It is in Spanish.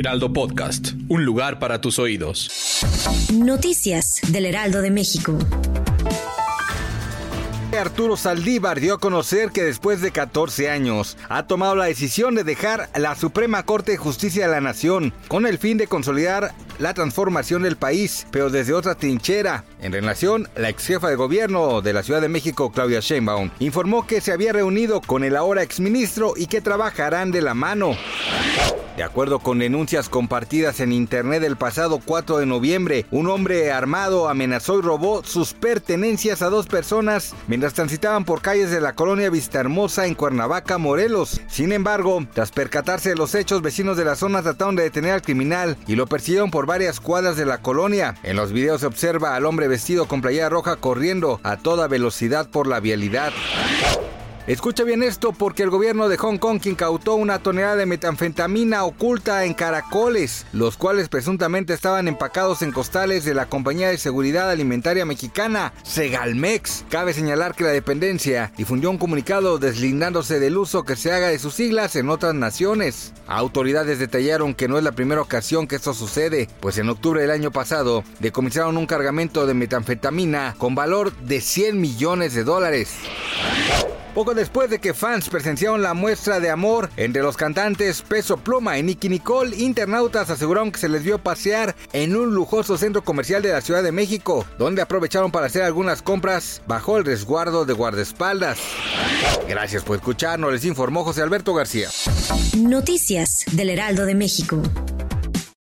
Heraldo Podcast, un lugar para tus oídos. Noticias del Heraldo de México. Arturo Saldívar dio a conocer que después de 14 años ha tomado la decisión de dejar la Suprema Corte de Justicia de la Nación con el fin de consolidar la transformación del país, pero desde otra trinchera. En relación, la ex jefa de gobierno de la Ciudad de México, Claudia Sheinbaum, informó que se había reunido con el ahora exministro y que trabajarán de la mano. De acuerdo con denuncias compartidas en internet el pasado 4 de noviembre, un hombre armado amenazó y robó sus pertenencias a dos personas mientras transitaban por calles de la colonia Vista Hermosa en Cuernavaca, Morelos. Sin embargo, tras percatarse de los hechos, vecinos de la zona trataron de detener al criminal y lo persiguieron por varias cuadras de la colonia. En los videos se observa al hombre vestido con playera roja corriendo a toda velocidad por la vialidad. Escucha bien esto porque el gobierno de Hong Kong incautó una tonelada de metanfetamina oculta en caracoles, los cuales presuntamente estaban empacados en costales de la compañía de seguridad alimentaria mexicana, Segalmex. Cabe señalar que la dependencia difundió un comunicado deslindándose del uso que se haga de sus siglas en otras naciones. Autoridades detallaron que no es la primera ocasión que esto sucede, pues en octubre del año pasado decomisaron un cargamento de metanfetamina con valor de 100 millones de dólares. Poco después de que fans presenciaron la muestra de amor entre los cantantes Peso Pluma y Nicky Nicole, internautas aseguraron que se les vio pasear en un lujoso centro comercial de la Ciudad de México, donde aprovecharon para hacer algunas compras bajo el resguardo de guardaespaldas. Gracias por escucharnos, les informó José Alberto García. Noticias del Heraldo de México.